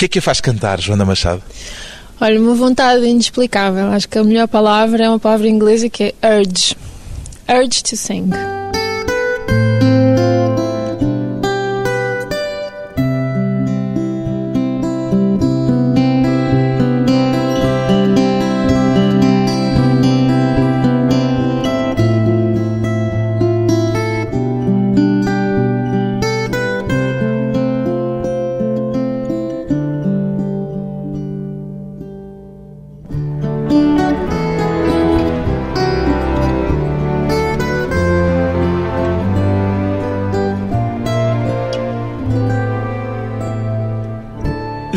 que é que a faz cantar, Joana Machado? Olha, uma vontade inexplicável. Acho que a melhor palavra é uma palavra inglesa que é urge. Urge to sing.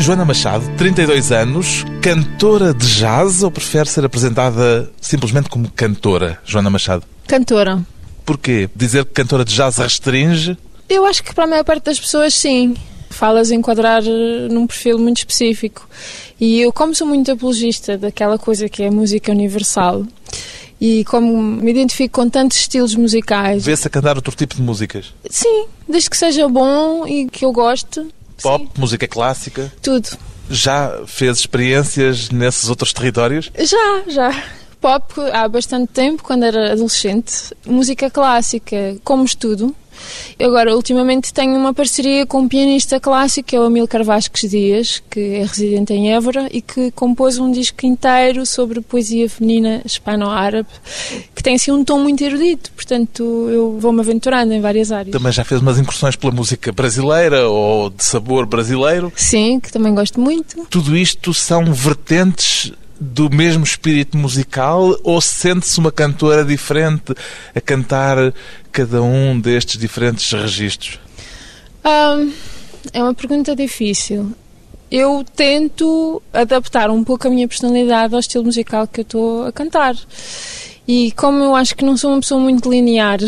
Joana Machado, 32 anos, cantora de jazz ou prefere ser apresentada simplesmente como cantora, Joana Machado? Cantora. Porquê? Dizer que cantora de jazz restringe? Eu acho que para a maior parte das pessoas, sim. Falas enquadrar eh, num perfil muito específico. E eu, como sou muito apologista daquela coisa que é a música universal, e como me identifico com tantos estilos musicais. Vê-se a cantar outro tipo de músicas? Sim, desde que seja bom e que eu goste. Pop, sim. música clássica? Tudo. Já fez experiências nesses outros territórios? Já, já. Pop há bastante tempo, quando era adolescente. Música clássica, como estudo. Agora, ultimamente tenho uma parceria com um pianista clássico, que é o Amilcar Vasques Dias, que é residente em Évora e que compôs um disco inteiro sobre poesia feminina hispano-árabe, que tem assim um tom muito erudito, portanto eu vou-me aventurando em várias áreas. Também já fez umas incursões pela música brasileira ou de sabor brasileiro? Sim, que também gosto muito. Tudo isto são vertentes do mesmo espírito musical ou sente-se uma cantora diferente a cantar cada um destes diferentes registros? Um, é uma pergunta difícil. Eu tento adaptar um pouco a minha personalidade ao estilo musical que eu estou a cantar. E como eu acho que não sou uma pessoa muito linear.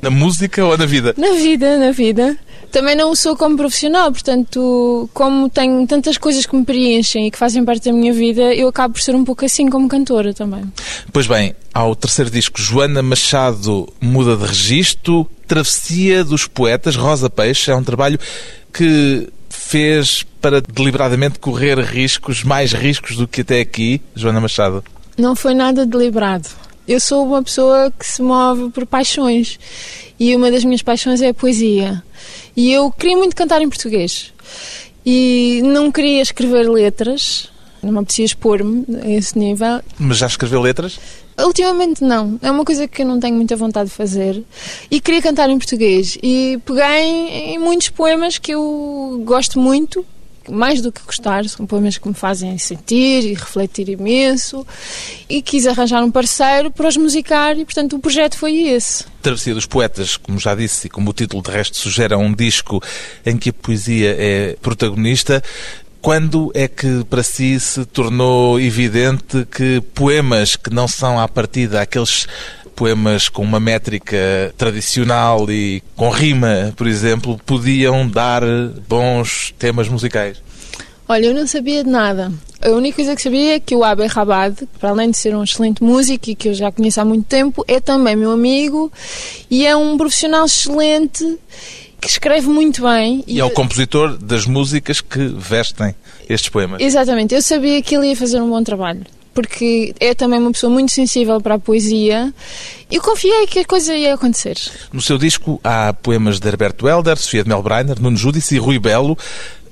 Na música ou na vida? Na vida, na vida. Também não sou como profissional, portanto, como tenho tantas coisas que me preenchem e que fazem parte da minha vida, eu acabo por ser um pouco assim como cantora também. Pois bem, ao terceiro disco, Joana Machado muda de registro, Travessia dos Poetas, Rosa Peixe, é um trabalho que fez para deliberadamente correr riscos, mais riscos do que até aqui, Joana Machado? Não foi nada deliberado. Eu sou uma pessoa que se move por paixões e uma das minhas paixões é a poesia. E eu queria muito cantar em português e não queria escrever letras, não me apetecia expor-me a esse nível. Mas já escreveu letras? Ultimamente não, é uma coisa que eu não tenho muita vontade de fazer e queria cantar em português e peguei em muitos poemas que eu gosto muito mais do que gostar, são poemas que me fazem sentir e refletir imenso e quis arranjar um parceiro para os musicar e, portanto, o projeto foi esse. Travessia dos Poetas, como já disse e como o título de resto sugere, é um disco em que a poesia é protagonista. Quando é que para si se tornou evidente que poemas que não são à partida aqueles poemas com uma métrica tradicional e com rima, por exemplo, podiam dar bons temas musicais? Olha, eu não sabia de nada. A única coisa que sabia é que o Abe Rabad, para além de ser um excelente músico e que eu já conheço há muito tempo, é também meu amigo e é um profissional excelente que escreve muito bem. E, e é o compositor das músicas que vestem estes poemas. Exatamente. Eu sabia que ele ia fazer um bom trabalho porque é também uma pessoa muito sensível para a poesia. Eu confiei que a coisa ia acontecer. No seu disco há poemas de Herberto Helder, Sofia de Melbreiner, Nuno Judice e Rui Belo.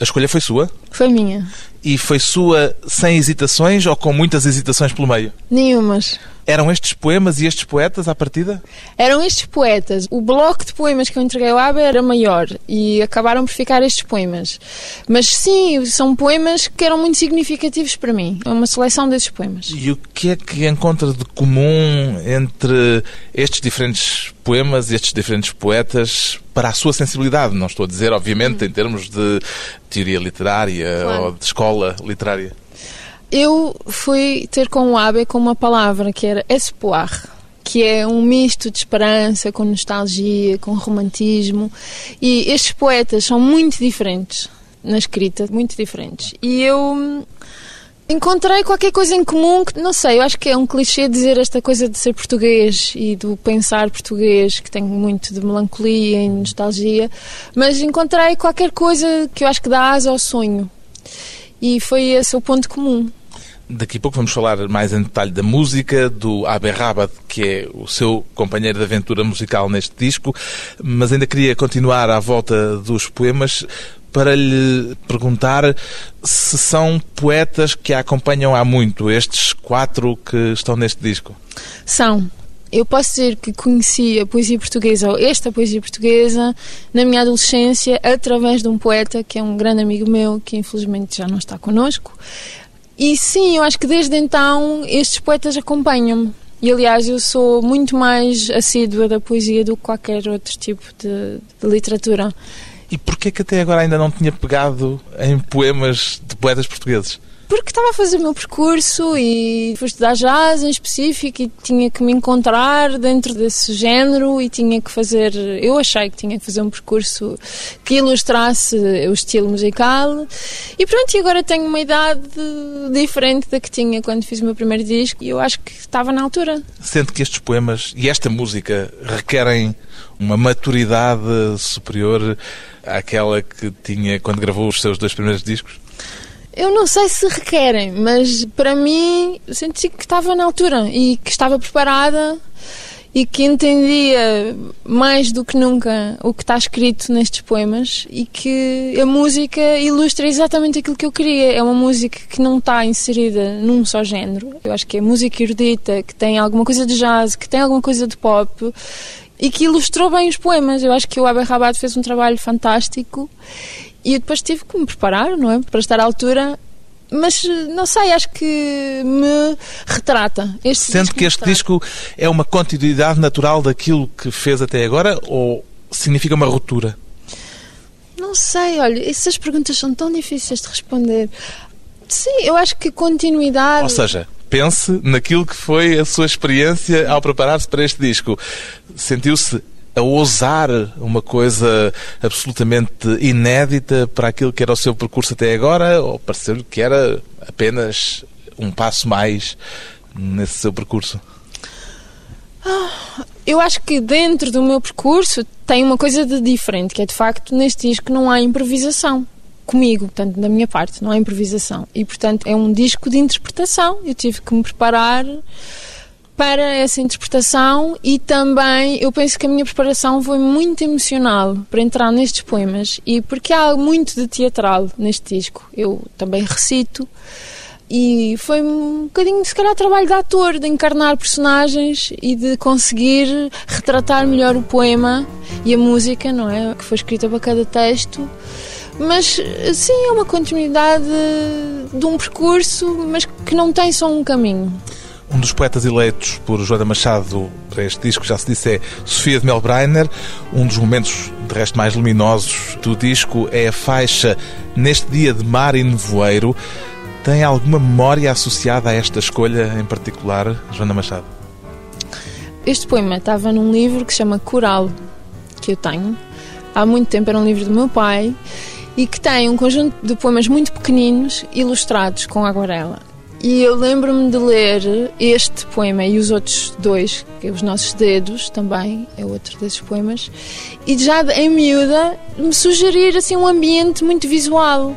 A escolha foi sua? Foi minha. E foi sua sem hesitações ou com muitas hesitações pelo meio? Nenhumas. Eram estes poemas e estes poetas à partida? Eram estes poetas. O bloco de poemas que eu entreguei ao ABA era maior e acabaram por ficar estes poemas. Mas sim, são poemas que eram muito significativos para mim. É uma seleção desses poemas. E o que é que encontra de comum entre estes diferentes poemas e estes diferentes poetas para a sua sensibilidade? Não estou a dizer, obviamente, em termos de teoria literária claro. ou de escola literária. Eu fui ter com o Abe com uma palavra que era espoir, que é um misto de esperança com nostalgia, com romantismo. E estes poetas são muito diferentes na escrita, muito diferentes. E eu encontrei qualquer coisa em comum que, não sei, eu acho que é um clichê dizer esta coisa de ser português e do pensar português, que tem muito de melancolia e nostalgia, mas encontrei qualquer coisa que eu acho que dá asa ao sonho. E foi esse o ponto comum. Daqui a pouco vamos falar mais em detalhe da música, do Abe Rabat, que é o seu companheiro de aventura musical neste disco, mas ainda queria continuar à volta dos poemas para lhe perguntar se são poetas que a acompanham há muito, estes quatro que estão neste disco. São. Eu posso dizer que conheci a poesia portuguesa, ou esta poesia portuguesa, na minha adolescência, através de um poeta que é um grande amigo meu, que infelizmente já não está connosco, e sim, eu acho que desde então estes poetas acompanham-me. E aliás, eu sou muito mais assídua da poesia do que qualquer outro tipo de, de literatura. E porquê que até agora ainda não tinha pegado em poemas de poetas portugueses? Porque estava a fazer o meu percurso e fui estudar jazz em específico e tinha que me encontrar dentro desse género e tinha que fazer, eu achei que tinha que fazer um percurso que ilustrasse o estilo musical e pronto, e agora tenho uma idade diferente da que tinha quando fiz o meu primeiro disco e eu acho que estava na altura. Sente que estes poemas e esta música requerem uma maturidade superior àquela que tinha quando gravou os seus dois primeiros discos? Eu não sei se requerem, mas para mim senti que estava na altura e que estava preparada e que entendia mais do que nunca o que está escrito nestes poemas e que a música ilustra exatamente aquilo que eu queria. É uma música que não está inserida num só género. Eu acho que é música erudita, que tem alguma coisa de jazz, que tem alguma coisa de pop e que ilustrou bem os poemas. Eu acho que o Abe Rabat fez um trabalho fantástico e eu depois tive que me preparar, não é? Para estar à altura. Mas não sei, acho que me retrata. Este Sendo que este disco é uma continuidade natural daquilo que fez até agora ou significa uma ruptura? Não sei, olha, essas perguntas são tão difíceis de responder. Sim, eu acho que continuidade. Ou seja, pense naquilo que foi a sua experiência ao preparar-se para este disco. Sentiu-se a ousar uma coisa absolutamente inédita para aquilo que era o seu percurso até agora, ou pareceu que era apenas um passo mais nesse seu percurso? Ah, eu acho que dentro do meu percurso tem uma coisa de diferente, que é de facto neste disco não há improvisação comigo, portanto, da minha parte, não há improvisação. E portanto é um disco de interpretação. Eu tive que me preparar para essa interpretação e também eu penso que a minha preparação foi muito emocional para entrar nestes poemas e porque há muito de teatral neste disco. Eu também recito e foi um bocadinho, se calhar, trabalho de ator, de encarnar personagens e de conseguir retratar melhor o poema e a música, não é? Que foi escrita para cada texto. Mas sim, é uma continuidade de um percurso, mas que não tem só um caminho. Um dos poetas eleitos por Joana Machado para este disco, já se disse, é Sofia de Melbreiner. Um dos momentos, de resto, mais luminosos do disco é a faixa Neste Dia de Mar e Nevoeiro. Tem alguma memória associada a esta escolha em particular, Joana Machado? Este poema estava num livro que se chama Coral, que eu tenho. Há muito tempo era um livro do meu pai e que tem um conjunto de poemas muito pequeninos ilustrados com aguarela. E eu lembro-me de ler este poema e os outros dois, que é Os Nossos Dedos, também é outro desses poemas, e já em miúda me sugerir assim um ambiente muito visual.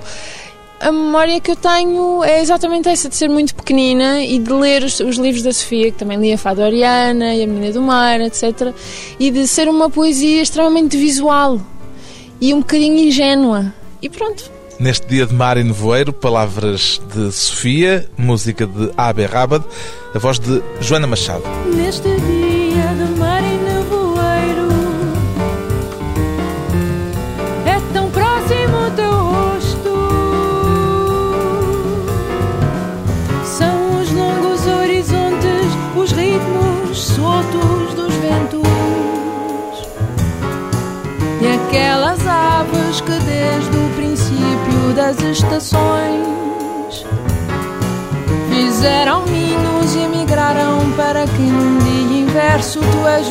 A memória que eu tenho é exatamente essa, de ser muito pequenina e de ler os, os livros da Sofia, que também lia Fado Oriana e A Menina do Mar, etc. E de ser uma poesia extremamente visual e um bocadinho ingênua. E pronto, Neste dia de mar e nevoeiro, palavras de Sofia, música de Abe Rabad, a voz de Joana Machado. Neste dia de mar e nevoeiro, é tão próximo o teu rosto. São os longos horizontes, os ritmos soltos dos ventos e aquelas aves que das estações. Fizeram ninhos e migraram para que num dia inverso tu as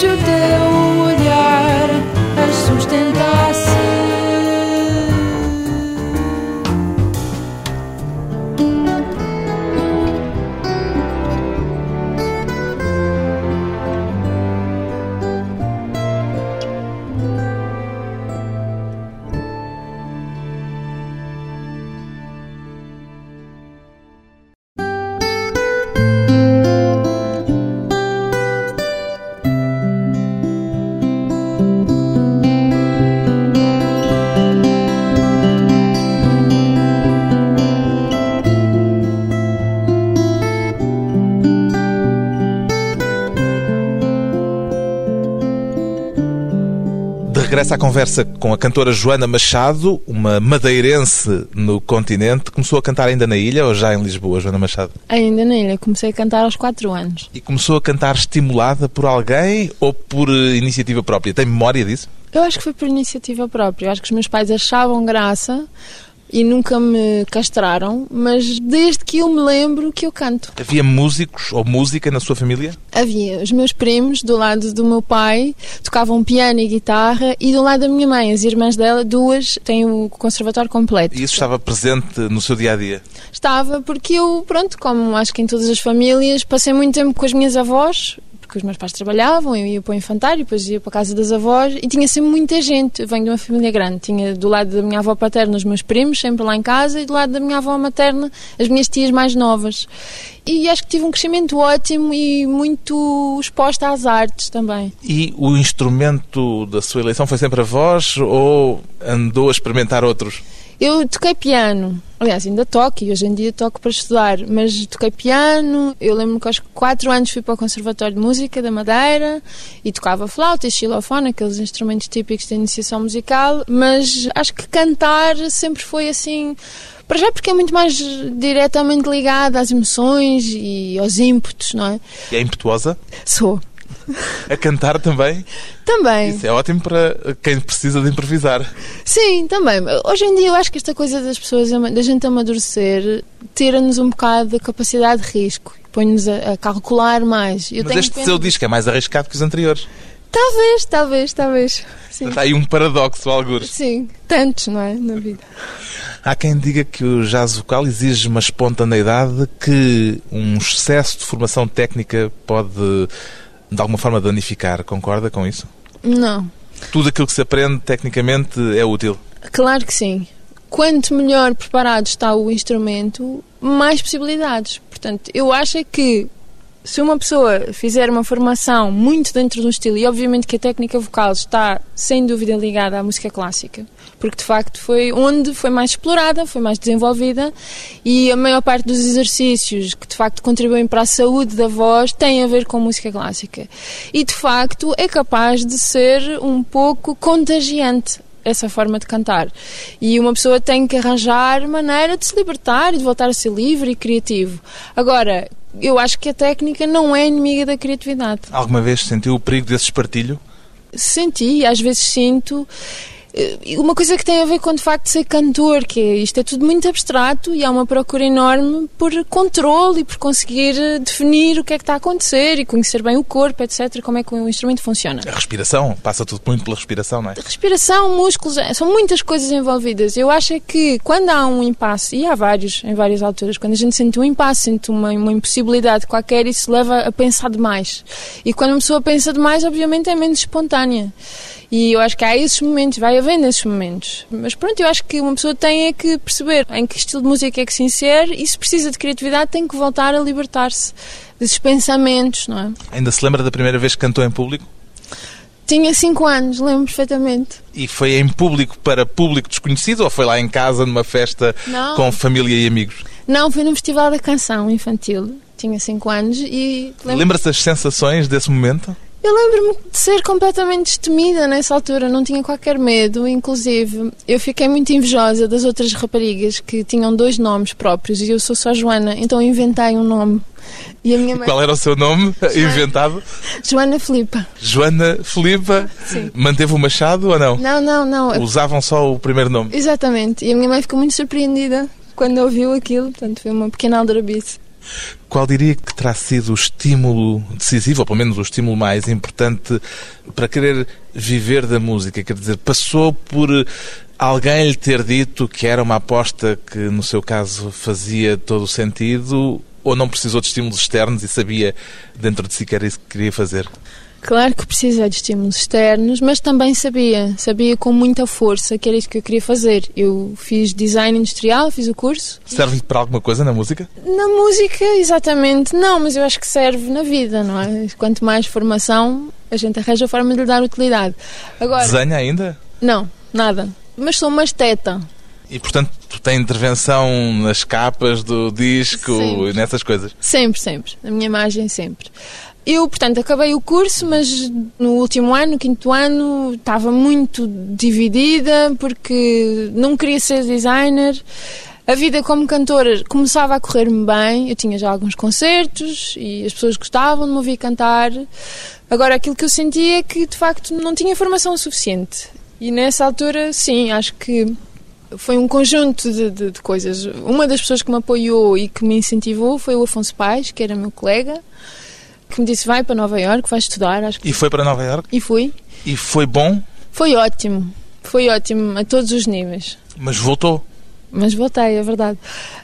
Como se À conversa com a cantora Joana Machado, uma madeirense no continente, começou a cantar ainda na ilha ou já em Lisboa, Joana Machado? Ainda na ilha, comecei a cantar aos 4 anos. E começou a cantar estimulada por alguém ou por eh, iniciativa própria? Tem memória disso? Eu acho que foi por iniciativa própria. Eu acho que os meus pais achavam graça e nunca me castraram, mas desde que eu me lembro que eu canto. Havia músicos ou música na sua família? Havia os meus primos do lado do meu pai tocavam piano e guitarra e do lado da minha mãe, as irmãs dela, duas têm o conservatório completo. E isso estava presente no seu dia a dia? Estava porque eu, pronto, como acho que em todas as famílias, passei muito tempo com as minhas avós, porque os meus pais trabalhavam, eu ia para o infantário, depois ia para a casa das avós e tinha sempre muita gente. Eu venho de uma família grande, tinha do lado da minha avó paterna os meus primos, sempre lá em casa, e do lado da minha avó materna as minhas tias mais novas. E acho que tive um crescimento ótimo e muito exposta às artes também. E o instrumento da sua eleição foi sempre a voz ou andou a experimentar outros? Eu toquei piano, aliás, ainda toco e hoje em dia toco para estudar, mas toquei piano. Eu lembro que aos 4 anos fui para o Conservatório de Música da Madeira e tocava flauta e xilofone, aqueles instrumentos típicos da iniciação musical, mas acho que cantar sempre foi assim. Para já porque é muito mais diretamente ligado às emoções e aos ímpetos, não é? E é impetuosa? Sou. A cantar também? Também. Isso é ótimo para quem precisa de improvisar. Sim, também. Hoje em dia eu acho que esta coisa das pessoas, da gente amadurecer, tira-nos um bocado da capacidade de risco. Põe-nos a, a, calcular mais. Eu Mas este pena... seu disco é mais arriscado que os anteriores. Talvez, talvez, talvez. Sim. Está aí um paradoxo, algures. Sim, tantos, não é? Na vida. Há quem diga que o jazz vocal exige uma espontaneidade que um excesso de formação técnica pode, de alguma forma, danificar. Concorda com isso? Não. Tudo aquilo que se aprende tecnicamente é útil? Claro que sim. Quanto melhor preparado está o instrumento, mais possibilidades. Portanto, eu acho é que se uma pessoa fizer uma formação muito dentro de um estilo, e obviamente que a técnica vocal está sem dúvida ligada à música clássica, porque de facto foi onde foi mais explorada, foi mais desenvolvida, e a maior parte dos exercícios que de facto contribuem para a saúde da voz têm a ver com música clássica. E de facto é capaz de ser um pouco contagiante essa forma de cantar. E uma pessoa tem que arranjar maneira de se libertar e de voltar a ser livre e criativo. Agora, eu acho que a técnica não é inimiga da criatividade. Alguma vez sentiu o perigo desse espartilho? Senti, às vezes sinto. Uma coisa que tem a ver com de facto ser cantor, que é, isto é tudo muito abstrato e há uma procura enorme por controle e por conseguir definir o que é que está a acontecer e conhecer bem o corpo, etc., como é que o instrumento funciona. A respiração, passa tudo muito pela respiração, não é? Respiração, músculos, são muitas coisas envolvidas. Eu acho é que quando há um impasse, e há vários, em várias alturas, quando a gente sente um impasse, sente uma, uma impossibilidade qualquer, isso leva a pensar demais. E quando uma pessoa pensa demais, obviamente é menos espontânea. E eu acho que há esses momentos, vai havendo esses momentos. Mas pronto, eu acho que uma pessoa tem é que perceber em que estilo de música é que se insere e se precisa de criatividade tem que voltar a libertar-se desses pensamentos, não é? Ainda se lembra da primeira vez que cantou em público? Tinha 5 anos, lembro perfeitamente. E foi em público para público desconhecido ou foi lá em casa numa festa Não. com família e amigos? Não, foi no Festival da Canção Infantil. Tinha 5 anos e... Lembra-se das sensações desse momento? Eu lembro-me de ser completamente destemida nessa altura, não tinha qualquer medo. Inclusive, eu fiquei muito invejosa das outras raparigas que tinham dois nomes próprios e eu sou só Joana, então inventei um nome. E a minha mãe... Qual era o seu nome Joana... inventado? Joana Filipa. Joana Filipa? Sim. Manteve o Machado ou não? Não, não, não. Usavam só o primeiro nome? Exatamente. E a minha mãe ficou muito surpreendida quando ouviu aquilo, portanto foi uma pequena aldrabice. Qual diria que terá sido o estímulo decisivo, ou pelo menos o estímulo mais importante para querer viver da música? Quer dizer, passou por alguém lhe ter dito que era uma aposta que, no seu caso, fazia todo o sentido, ou não precisou de estímulos externos e sabia dentro de si que era isso que queria fazer? Claro que precisei de estímulos externos, mas também sabia, sabia com muita força que era isso que eu queria fazer. Eu fiz design industrial, fiz o curso. Serve para alguma coisa na música? Na música, exatamente, não, mas eu acho que serve na vida, não é? Quanto mais formação, a gente arranja a forma de lhe dar utilidade. Agora, Desenha ainda? Não, nada. Mas sou uma esteta. E, portanto, tem intervenção nas capas do disco sempre. e nessas coisas? Sempre, sempre. Na minha imagem, sempre. Eu, portanto, acabei o curso, mas no último ano, no quinto ano, estava muito dividida porque não queria ser designer. A vida como cantora começava a correr-me bem, eu tinha já alguns concertos e as pessoas gostavam de me ouvir cantar. Agora, aquilo que eu sentia é que de facto não tinha formação suficiente. E nessa altura, sim, acho que foi um conjunto de, de, de coisas. Uma das pessoas que me apoiou e que me incentivou foi o Afonso Pais, que era meu colega que me disse vai para Nova York, vai estudar. Acho que... E foi para Nova York? E fui. E foi bom? Foi ótimo. Foi ótimo a todos os níveis. Mas voltou? Mas voltei, é verdade.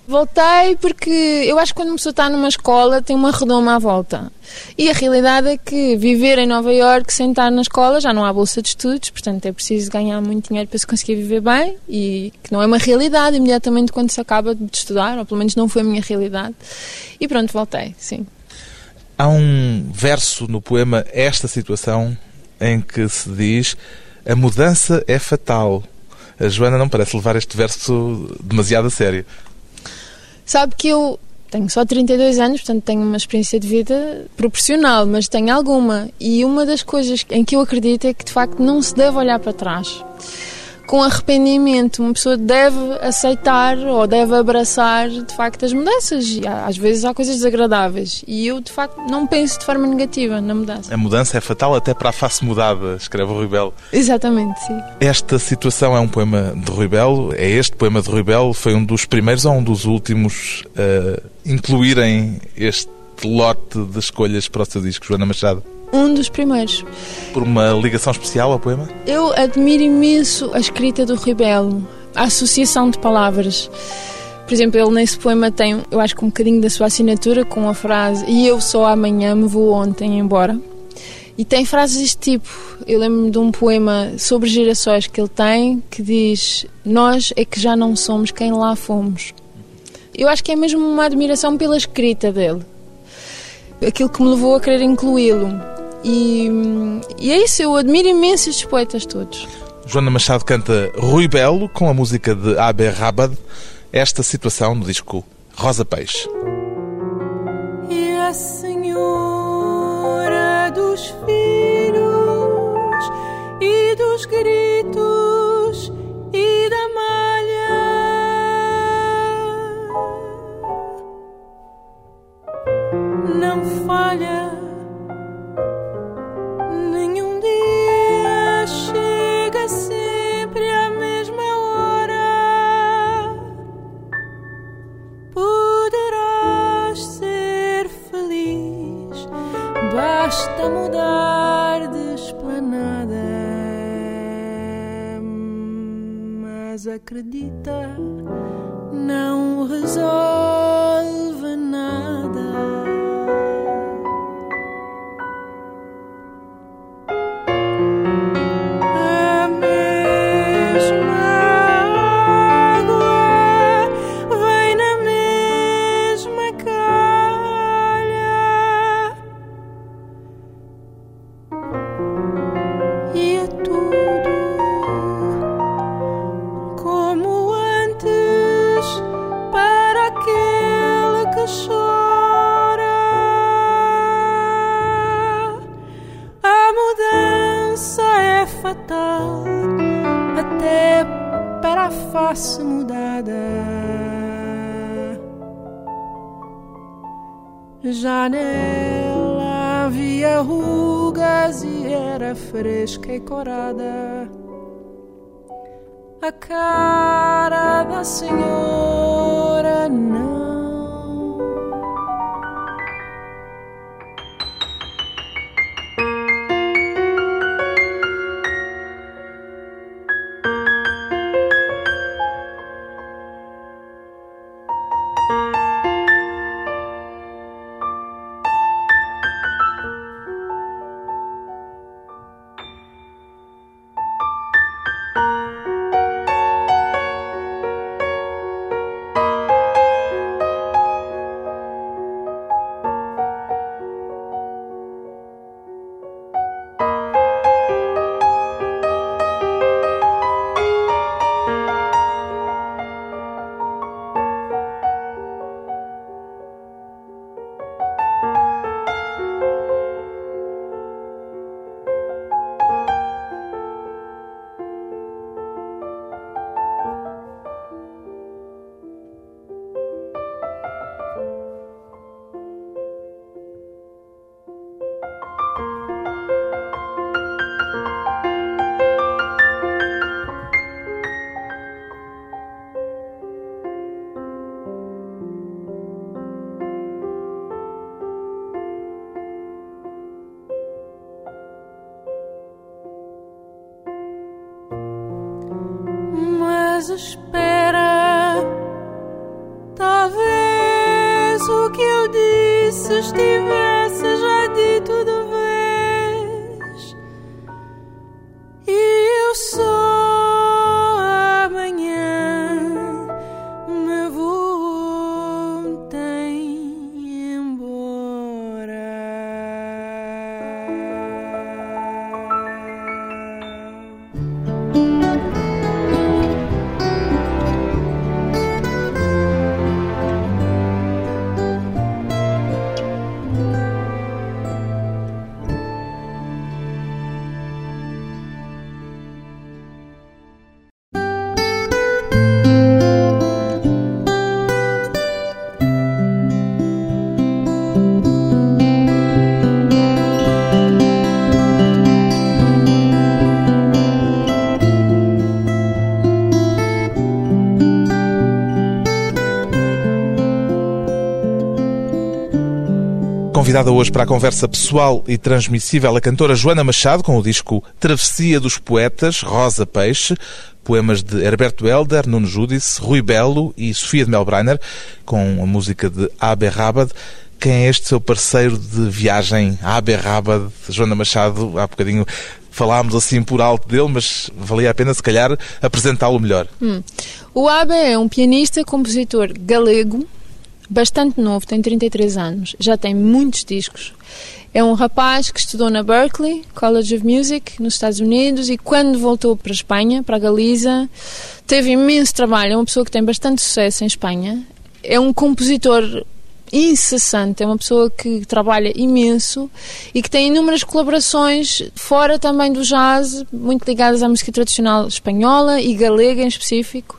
Voltei porque eu acho que quando uma pessoa está numa escola tem uma redoma à volta. E a realidade é que viver em Nova Iorque sem estar na escola já não há bolsa de estudos, portanto é preciso ganhar muito dinheiro para se conseguir viver bem e que não é uma realidade imediatamente quando se acaba de estudar, ou pelo menos não foi a minha realidade. E pronto, voltei, sim. Há um verso no poema Esta Situação em que se diz a mudança é fatal. A Joana não parece levar este verso demasiado a sério. Sabe que eu tenho só 32 anos, portanto tenho uma experiência de vida proporcional, mas tenho alguma. E uma das coisas em que eu acredito é que de facto não se deve olhar para trás com arrependimento. Uma pessoa deve aceitar ou deve abraçar de facto as mudanças. E às vezes há coisas desagradáveis. E eu de facto não penso de forma negativa na mudança. A mudança é fatal até para a face mudada, escreve o Rui Belo. Exatamente, sim. Esta situação é um poema de Rui Belo. É este poema de Rui Belo? Foi um dos primeiros ou um dos últimos a incluírem este lote de escolhas para o seu disco, Joana Machado? Um dos primeiros. Por uma ligação especial ao poema? Eu admiro imenso a escrita do Ribelo, a associação de palavras. Por exemplo, ele nesse poema tem, eu acho que um bocadinho da sua assinatura com a frase E eu só amanhã me vou ontem embora. E tem frases deste tipo. Eu lembro-me de um poema sobre girassóis que ele tem que diz: Nós é que já não somos quem lá fomos. Eu acho que é mesmo uma admiração pela escrita dele. Aquilo que me levou a querer incluí-lo. E, e é isso, eu admiro imenso estes poetas todos. Joana Machado canta Rui Belo com a música de Abe Rabad, esta situação no disco Rosa Peixe. E a senhora dos filhos e dos gritos e da malha não falha mudar de esplanada. Mas acredita, não resolve espera, talvez o que eu disse estivesse Convidada hoje para a conversa pessoal e transmissível a cantora Joana Machado com o disco Travessia dos Poetas, Rosa Peixe, poemas de Herberto Helder, Nuno Judice, Rui Belo e Sofia de Melbreiner, com a música de Abe Rabad. Quem é este seu parceiro de viagem, Abe Rabad, Joana Machado? Há bocadinho falámos assim por alto dele, mas valia a pena se calhar apresentá-lo melhor. Hum. O Abe é um pianista, compositor galego, bastante novo, tem 33 anos, já tem muitos discos. É um rapaz que estudou na Berklee College of Music, nos Estados Unidos, e quando voltou para a Espanha, para a Galiza, teve imenso trabalho. É uma pessoa que tem bastante sucesso em Espanha. É um compositor incessante, é uma pessoa que trabalha imenso e que tem inúmeras colaborações fora também do jazz, muito ligadas à música tradicional espanhola e galega em específico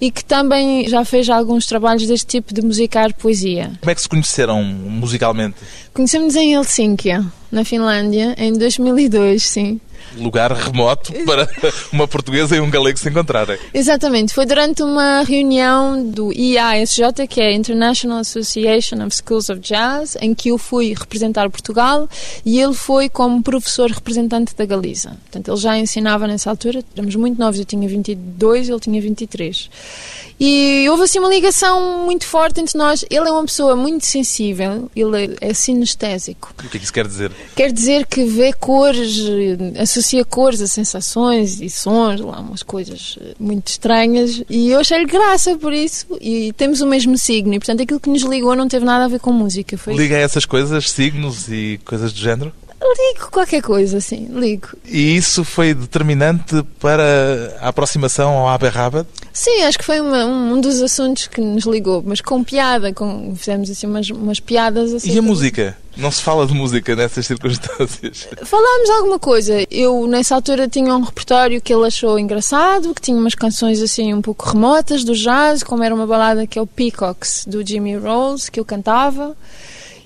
e que também já fez alguns trabalhos deste tipo de musicar poesia. Como é que se conheceram musicalmente? Conhecemos em Helsínquia, na Finlândia, em 2002, sim. Lugar remoto para uma portuguesa e um galego se encontrarem. Exatamente, foi durante uma reunião do IASJ, que é a International Association of Schools of Jazz, em que eu fui representar Portugal e ele foi como professor representante da Galiza. Portanto, ele já ensinava nessa altura, éramos muito novos, eu tinha 22, ele tinha 23. E houve assim uma ligação muito forte entre nós. Ele é uma pessoa muito sensível, ele é sinestésico. O que é que isso quer dizer? Quer dizer que vê cores, associa cores a sensações e sons, lá umas coisas muito estranhas. E eu achei-lhe graça por isso. E temos o mesmo signo. E portanto aquilo que nos ligou não teve nada a ver com música. Foi... Liga a essas coisas, signos e coisas do género? Ligo qualquer coisa, sim, ligo. E isso foi determinante para a aproximação ao Abe Rabat? Sim, acho que foi uma, um dos assuntos que nos ligou, mas com piada, com, fizemos assim umas, umas piadas assim. E a música? Não se fala de música nessas circunstâncias. Falámos alguma coisa. Eu, nessa altura, tinha um repertório que ele achou engraçado, que tinha umas canções assim um pouco remotas do jazz, como era uma balada que é o Peacocks, do Jimmy Rose, que eu cantava.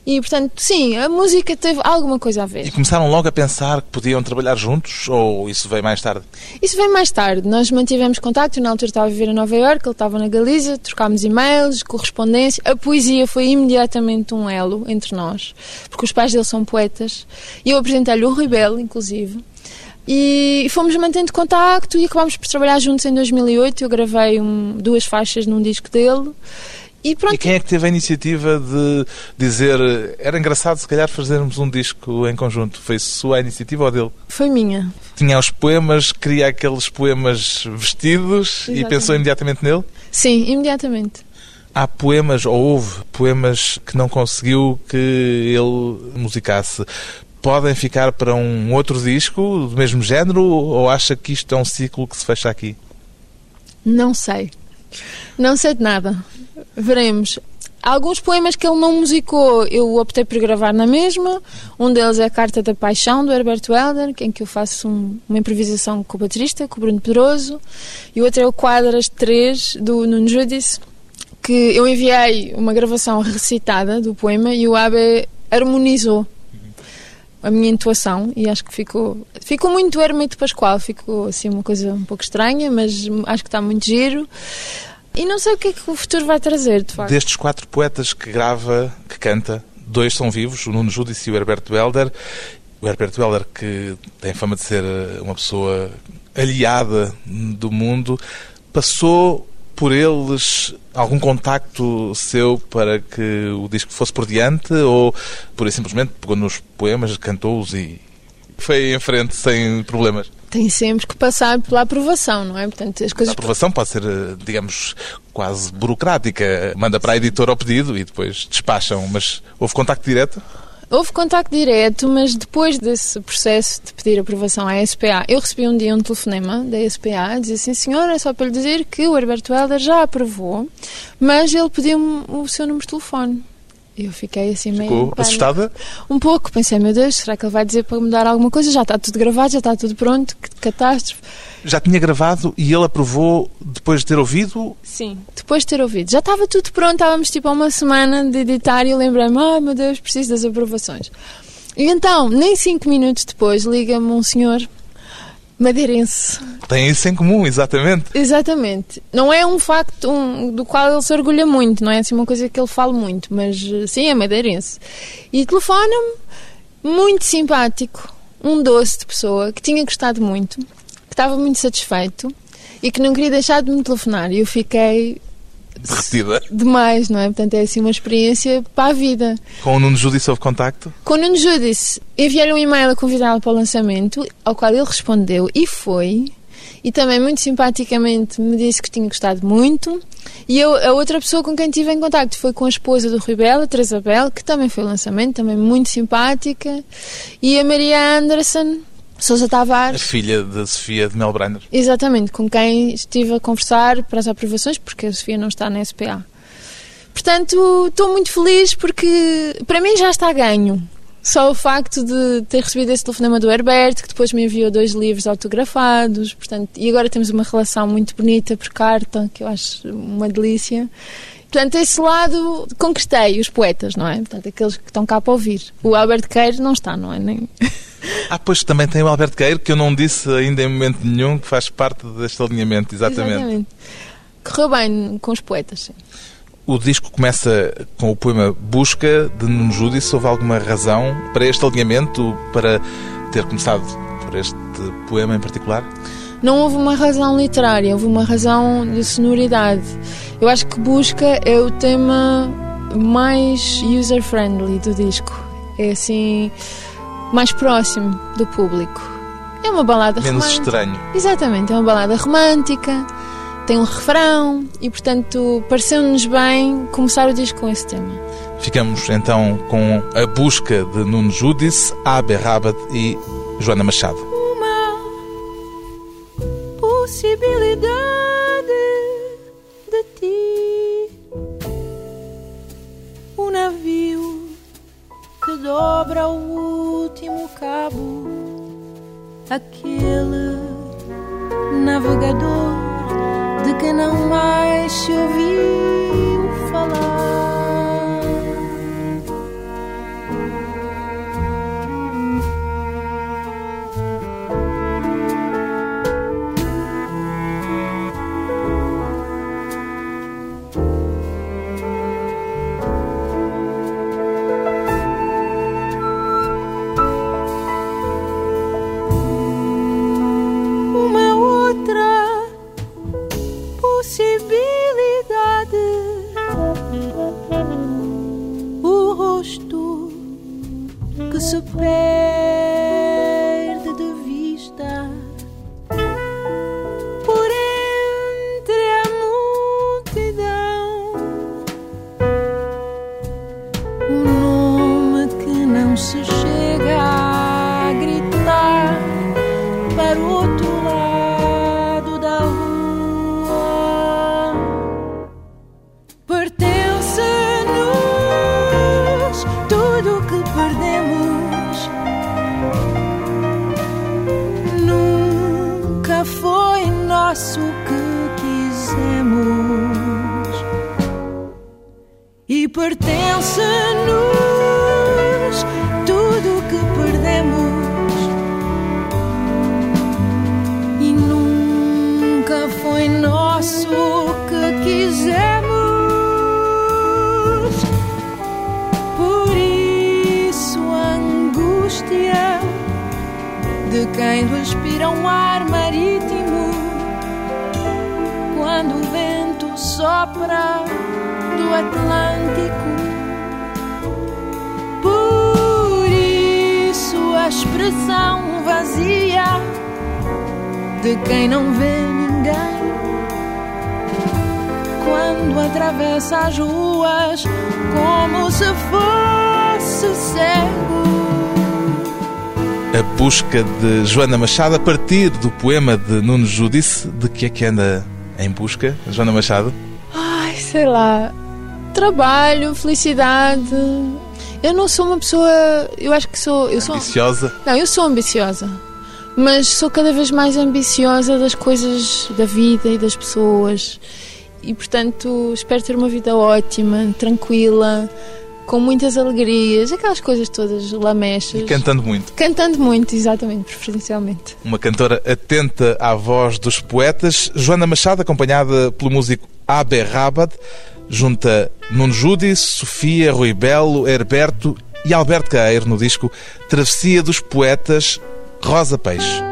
E, portanto, sim, a música teve alguma coisa a ver. E começaram logo a pensar que podiam trabalhar juntos ou isso veio mais tarde? Isso veio mais tarde. Nós mantivemos contacto. Na altura, estava a viver em Nova Iorque, ele estava na Galiza, trocámos e-mails, correspondência. A poesia foi imediatamente um elo entre nós, porque os pais dele são poetas. E eu apresentei-lhe o Ribel, inclusive. E fomos mantendo contacto e acabámos por trabalhar juntos em 2008. Eu gravei um, duas faixas num disco dele. E pronto. E quem é que teve a iniciativa de dizer era engraçado se calhar fazermos um disco em conjunto? Foi sua iniciativa ou dele? Foi minha. Tinha os poemas, queria aqueles poemas vestidos Exatamente. e pensou imediatamente nele? Sim, imediatamente. Há poemas, ou houve poemas que não conseguiu que ele musicasse. Podem ficar para um outro disco do mesmo género ou acha que isto é um ciclo que se fecha aqui? Não sei. Não sei de nada. Veremos. Alguns poemas que ele não musicou, eu optei por gravar na mesma. Um deles é a Carta da Paixão, do Herberto Helder, em que eu faço um- uma improvisação com o baterista, com o Bruno Pedroso. E o outro é o Quadras 3, do Nuno Judice, que eu enviei uma gravação recitada do poema e o Abe harmonizou a minha intuação e acho que ficou ficou muito Hermeto Pascoal, ficou assim uma coisa um pouco estranha, mas acho que está muito giro. E não sei o que é que o futuro vai trazer, de facto. Destes quatro poetas que grava, que canta, dois são vivos, o Nuno Judice e o Herberto Helder. O Herberto Helder, que tem fama de ser eh, uma pessoa aliada do mundo, passou por eles algum contacto seu para que o disco fosse por diante ou, por simplesmente, pegou nos poemas, cantou-os e foi em frente sem problemas? Tem sempre que passar pela aprovação, não é? Portanto, as A coisas aprovação pode ser, eh, digamos, quase burocrática. Manda para a editora o pedido e depois despacham. Mas houve contacto direto? Houve contacto direto, mas depois desse processo de pedir aprovação à SPA, eu recebi um dia um telefonema da SPA, dizia assim, senhora, é só para lhe dizer que o Herberto Helder já aprovou, mas ele pediu-me o seu número de telefone. Eu fiquei assim meio... Ficou pânico. assustada? Um pouco, pensei, meu Deus, será que ele vai dizer para mudar alguma coisa? Já está tudo gravado, já está tudo pronto, que catástrofe. Já tinha gravado e ele aprovou depois de ter ouvido? Sim. Depois de ter ouvido. Já estava tudo pronto, estávamos tipo a uma semana de editar e eu lembrei-me, meu Deus, preciso das aprovações. E então, nem cinco minutos depois, liga-me um senhor madeirense. Tem isso em comum, exatamente. Exatamente. Não é um facto um, do qual ele se orgulha muito, não é assim uma coisa que ele fala muito, mas eh, sim, é madeirense. E telefona-me, muito simpático, um doce de pessoa que tinha gostado muito, que estava muito satisfeito e que não queria deixar de me telefonar. E eu fiquei Derretida. demais, não é? Portanto, é assim uma experiência para a vida. Com o Nuno Judice houve contacto? Com o Nuno Judice, enviei-lhe um e-mail a convidá-lo para o lançamento, ao qual ele respondeu e foi. E também, muito simpaticamente, me disse que tinha gostado muito. E eu, a outra pessoa com quem tive em contacto foi com a esposa do Rui Bela, Teresa Bel, que também foi o lançamento, também muito simpática. E a Maria Anderson, Sousa A Tavares. filha da Sofia de Melbrenner. Exatamente, com quem estive a conversar para as aprovações, porque a Sofia não está na SPA. Portanto, estou muito feliz porque para mim já está ganho. Só o facto de ter recebido esse telefonema do Herberto, que depois me enviou dois livros autografados, portanto, e agora temos uma relação muito bonita por carta, que eu acho uma delícia. Portanto, esse lado conquistei os poetas, não é? Portanto, aqueles que estão cá para ouvir. O Albert Queiro não está, não é? Nem... Ah, pois também tem o Alberto Queiro, que eu não disse ainda em momento nenhum, que faz parte deste alinhamento, exatamente. Correu bem com os poetas, sim. O disco começa com o poema Busca, de Nuno Judice. Houve alguma razão para este alinhamento, para ter começado por este poema em particular? Não houve uma razão literária, houve uma razão de sonoridade. Eu acho que Busca é o tema mais user-friendly do disco. É assim, mais próximo do público. É uma balada Menos romântica. estranho. Exatamente, é uma balada romântica, tem um refrão e, portanto, pareceu-nos bem começar o disco com esse tema. Ficamos então com A Busca de Nuno Judice, Abe Rabat e Joana Machado. uma possibilidade de ti. Um navio que cabo aquele navegador de que não mais se ouvia. Quem não vê ninguém quando atravessa as ruas como se fosse cego. A busca de Joana Machado a partir do poema de Nuno Judice. De que é que anda em busca, Joana Machado? Ai, sei lá. Trabalho, felicidade. Eu não sou uma pessoa. Eu acho que sou. Eu sou Ambiciosa? Não, eu sou ambiciosa. Mas sou cada vez mais ambiciosa das coisas da vida e das pessoas. E portanto espero ter uma vida ótima, tranquila, com muitas alegrias, aquelas coisas todas lamechas. E cantando muito. Cantando muito, exatamente, preferencialmente. Uma cantora atenta à voz dos poetas. Joana Machado, acompanhada pelo músico Abe Rabad, junta Nuno Judice, Sofia, Rui Belo, Herberto e Alberto Caeiro no disco Travessia dos Poetas Rosa Peixe.